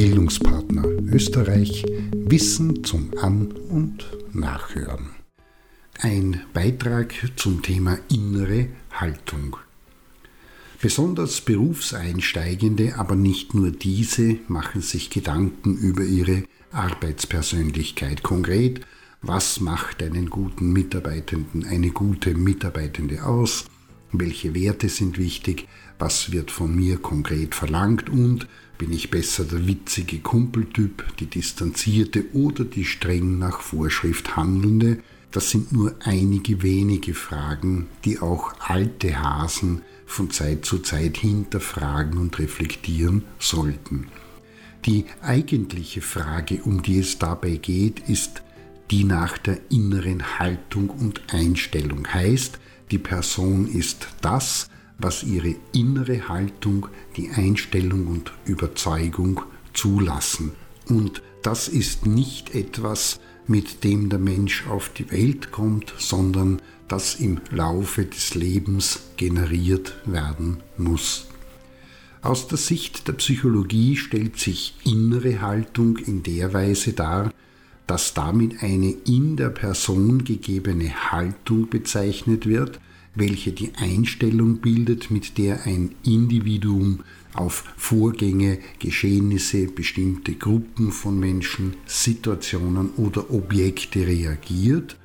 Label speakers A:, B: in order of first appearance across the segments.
A: Bildungspartner Österreich Wissen zum An- und Nachhören. Ein Beitrag zum Thema innere Haltung. Besonders Berufseinsteigende, aber nicht nur diese, machen sich Gedanken über ihre Arbeitspersönlichkeit. Konkret, was macht einen guten Mitarbeitenden, eine gute Mitarbeitende aus? Welche Werte sind wichtig? Was wird von mir konkret verlangt? Und bin ich besser der witzige Kumpeltyp, die distanzierte oder die streng nach Vorschrift handelnde? Das sind nur einige wenige Fragen, die auch alte Hasen von Zeit zu Zeit hinterfragen und reflektieren sollten. Die eigentliche Frage, um die es dabei geht, ist die nach der inneren Haltung und Einstellung. Heißt, die Person ist das, was ihre innere Haltung, die Einstellung und Überzeugung zulassen. Und das ist nicht etwas, mit dem der Mensch auf die Welt kommt, sondern das im Laufe des Lebens generiert werden muss. Aus der Sicht der Psychologie stellt sich innere Haltung in der Weise dar, dass damit eine in der Person gegebene Haltung bezeichnet wird, welche die Einstellung bildet, mit der ein Individuum auf Vorgänge, Geschehnisse, bestimmte Gruppen von Menschen, Situationen oder Objekte reagiert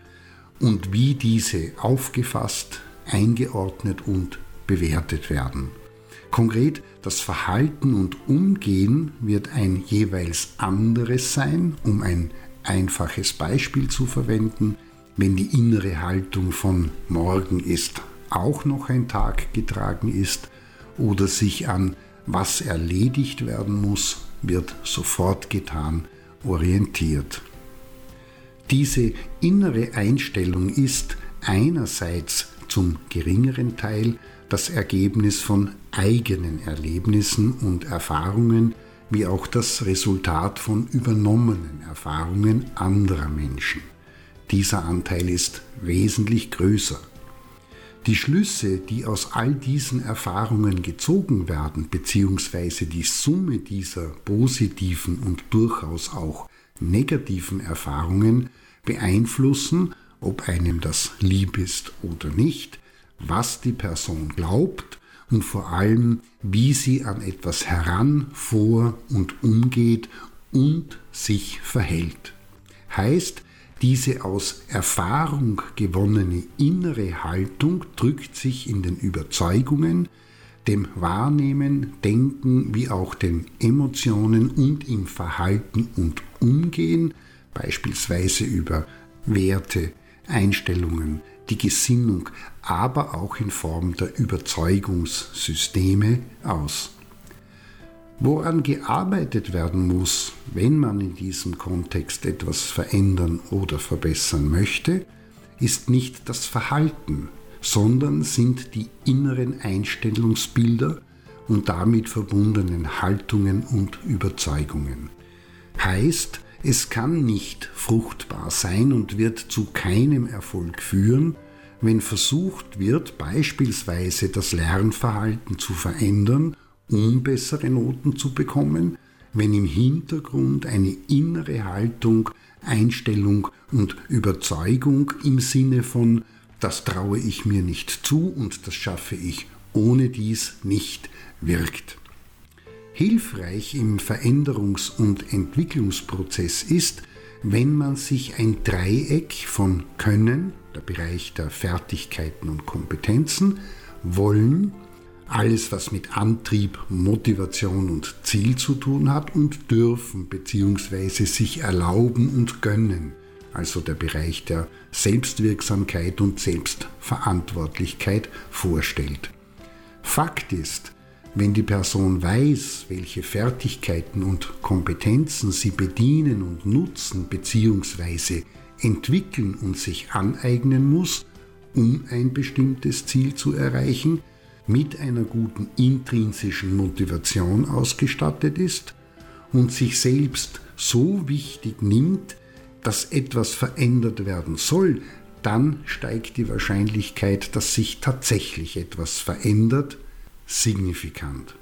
A: und wie diese aufgefasst, eingeordnet und bewertet werden. Konkret, das Verhalten und Umgehen wird ein jeweils anderes sein, um ein einfaches Beispiel zu verwenden, wenn die innere Haltung von morgen ist auch noch ein Tag getragen ist oder sich an was erledigt werden muss, wird sofort getan, orientiert. Diese innere Einstellung ist einerseits zum geringeren Teil das Ergebnis von eigenen Erlebnissen und Erfahrungen, wie auch das Resultat von übernommenen Erfahrungen anderer Menschen. Dieser Anteil ist wesentlich größer. Die Schlüsse, die aus all diesen Erfahrungen gezogen werden, beziehungsweise die Summe dieser positiven und durchaus auch negativen Erfahrungen, beeinflussen, ob einem das lieb ist oder nicht, was die Person glaubt und vor allem, wie sie an etwas heran, vor und umgeht und sich verhält. Heißt, diese aus Erfahrung gewonnene innere Haltung drückt sich in den Überzeugungen, dem Wahrnehmen, Denken wie auch den Emotionen und im Verhalten und Umgehen, beispielsweise über Werte, Einstellungen, die Gesinnung, aber auch in Form der Überzeugungssysteme aus. Woran gearbeitet werden muss, wenn man in diesem Kontext etwas verändern oder verbessern möchte, ist nicht das Verhalten, sondern sind die inneren Einstellungsbilder und damit verbundenen Haltungen und Überzeugungen. Heißt, es kann nicht fruchtbar sein und wird zu keinem Erfolg führen, wenn versucht wird, beispielsweise das Lernverhalten zu verändern um bessere Noten zu bekommen, wenn im Hintergrund eine innere Haltung, Einstellung und Überzeugung im Sinne von das traue ich mir nicht zu und das schaffe ich ohne dies nicht wirkt. Hilfreich im Veränderungs- und Entwicklungsprozess ist, wenn man sich ein Dreieck von Können, der Bereich der Fertigkeiten und Kompetenzen, Wollen, alles, was mit Antrieb, Motivation und Ziel zu tun hat und dürfen bzw. sich erlauben und gönnen, also der Bereich der Selbstwirksamkeit und Selbstverantwortlichkeit vorstellt. Fakt ist, wenn die Person weiß, welche Fertigkeiten und Kompetenzen sie bedienen und nutzen bzw. entwickeln und sich aneignen muss, um ein bestimmtes Ziel zu erreichen, mit einer guten intrinsischen Motivation ausgestattet ist und sich selbst so wichtig nimmt, dass etwas verändert werden soll, dann steigt die Wahrscheinlichkeit, dass sich tatsächlich etwas verändert, signifikant.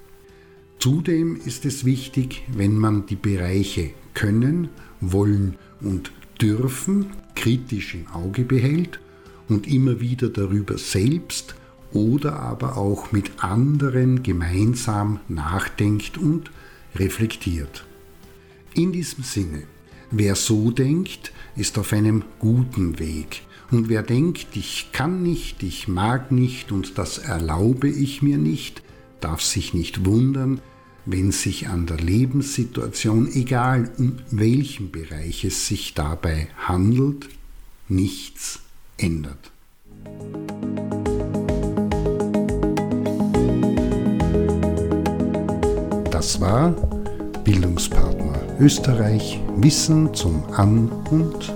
A: Zudem ist es wichtig, wenn man die Bereiche können, wollen und dürfen kritisch im Auge behält und immer wieder darüber selbst oder aber auch mit anderen gemeinsam nachdenkt und reflektiert. In diesem Sinne, wer so denkt, ist auf einem guten Weg. Und wer denkt, ich kann nicht, ich mag nicht und das erlaube ich mir nicht, darf sich nicht wundern, wenn sich an der Lebenssituation, egal um welchen Bereich es sich dabei handelt, nichts ändert. Das war Bildungspartner Österreich Wissen zum An- und